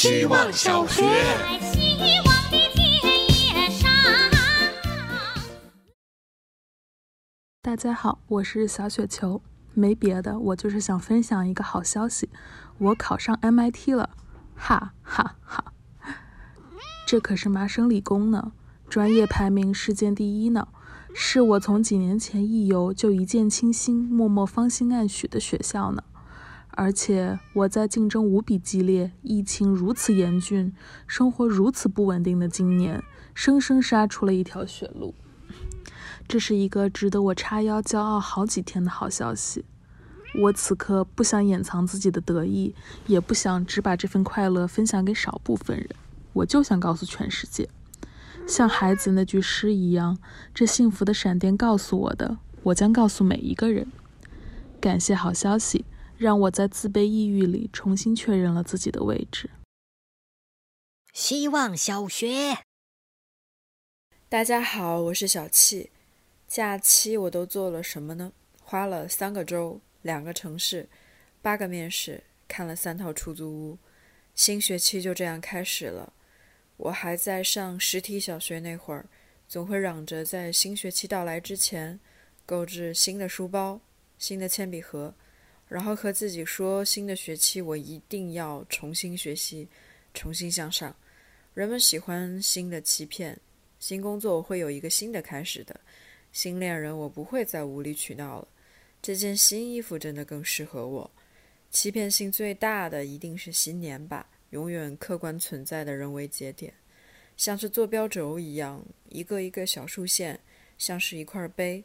希望小学。希望的田野上。大家好，我是小雪球。没别的，我就是想分享一个好消息，我考上 MIT 了，哈哈哈！这可是麻省理工呢，专业排名世界第一呢，是我从几年前一游就一见倾心、默默芳心暗许的学校呢。而且我在竞争无比激烈、疫情如此严峻、生活如此不稳定的今年，生生杀出了一条血路。这是一个值得我叉腰骄傲好几天的好消息。我此刻不想掩藏自己的得意，也不想只把这份快乐分享给少部分人，我就想告诉全世界，像孩子那句诗一样，这幸福的闪电告诉我的，我将告诉每一个人。感谢好消息，让我在自卑抑郁里重新确认了自己的位置。希望小学。大家好，我是小气。假期我都做了什么呢？花了三个周，两个城市，八个面试，看了三套出租屋。新学期就这样开始了。我还在上实体小学那会儿，总会嚷着在新学期到来之前，购置新的书包、新的铅笔盒，然后和自己说，新的学期我一定要重新学习，重新向上。人们喜欢新的欺骗，新工作我会有一个新的开始的。新恋人，我不会再无理取闹了。这件新衣服真的更适合我。欺骗性最大的一定是新年吧，永远客观存在的人为节点，像是坐标轴一样，一个一个小竖线，像是一块碑。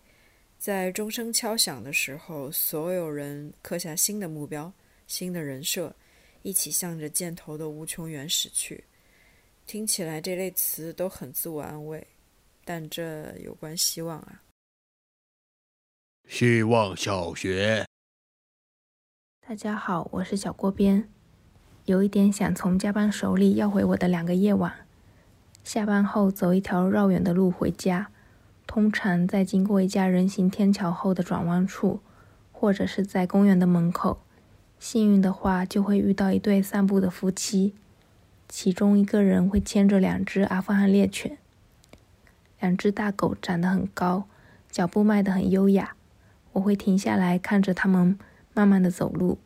在钟声敲响的时候，所有人刻下新的目标、新的人设，一起向着箭头的无穷远驶去。听起来这类词都很自我安慰，但这有关希望啊。希望小学。大家好，我是小锅边，有一点想从加班手里要回我的两个夜晚。下班后走一条绕远的路回家，通常在经过一家人行天桥后的转弯处，或者是在公园的门口，幸运的话就会遇到一对散步的夫妻，其中一个人会牵着两只阿富汗猎犬，两只大狗长得很高，脚步迈得很优雅。我会停下来看着他们慢慢的走路，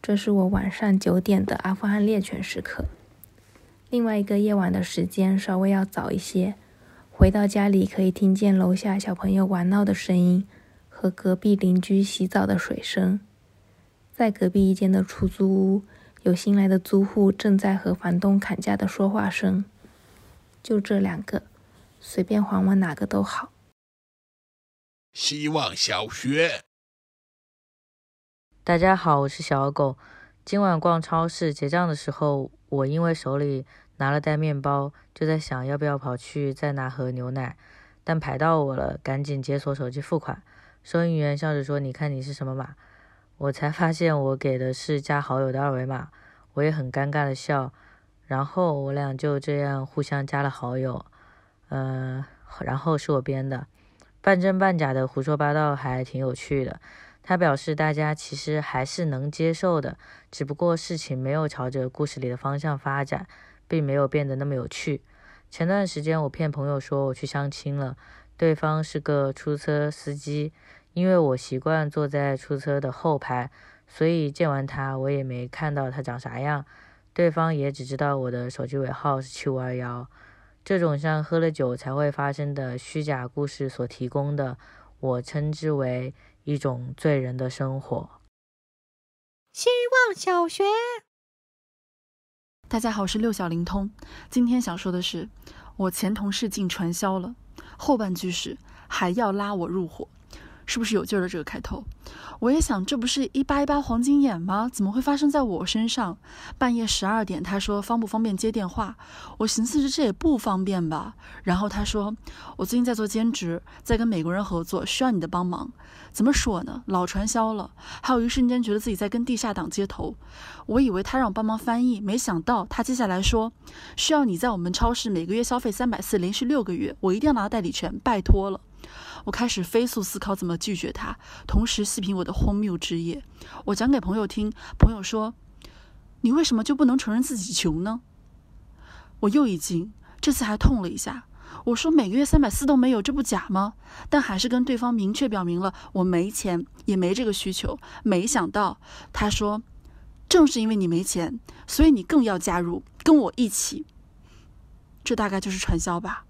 这是我晚上九点的阿富汗猎犬时刻。另外一个夜晚的时间稍微要早一些，回到家里可以听见楼下小朋友玩闹的声音和隔壁邻居洗澡的水声。在隔壁一间的出租屋，有新来的租户正在和房东砍价的说话声。就这两个，随便还我哪个都好。希望小学。大家好，我是小狗。今晚逛超市结账的时候，我因为手里拿了袋面包，就在想要不要跑去再拿盒牛奶，但排到我了，赶紧解锁手机付款。收银员笑着说：“你看你是什么码？”我才发现我给的是加好友的二维码，我也很尴尬的笑，然后我俩就这样互相加了好友。嗯，然后是我编的。半真半假的胡说八道还挺有趣的。他表示大家其实还是能接受的，只不过事情没有朝着故事里的方向发展，并没有变得那么有趣。前段时间我骗朋友说我去相亲了，对方是个出租车司机，因为我习惯坐在出租车的后排，所以见完他我也没看到他长啥样，对方也只知道我的手机尾号是七五二幺。这种像喝了酒才会发生的虚假故事所提供的，我称之为一种醉人的生活。希望小学。大家好，我是六小灵通。今天想说的是，我前同事进传销了，后半句是还要拉我入伙。是不是有劲儿的这个开头？我也想，这不是一八一八黄金眼吗？怎么会发生在我身上？半夜十二点，他说方不方便接电话？我寻思着这也不方便吧。然后他说，我最近在做兼职，在跟美国人合作，需要你的帮忙。怎么说呢？老传销了，还有一瞬间觉得自己在跟地下党接头。我以为他让我帮忙翻译，没想到他接下来说，需要你在我们超市每个月消费三百四，连续六个月，我一定要拿到代理权，拜托了。我开始飞速思考怎么拒绝他，同时细品我的荒谬之夜。我讲给朋友听，朋友说：“你为什么就不能承认自己穷呢？我又一惊，这次还痛了一下。我说每个月三百四都没有，这不假吗？但还是跟对方明确表明了我没钱，也没这个需求。没想到他说，正是因为你没钱，所以你更要加入跟我一起。这大概就是传销吧。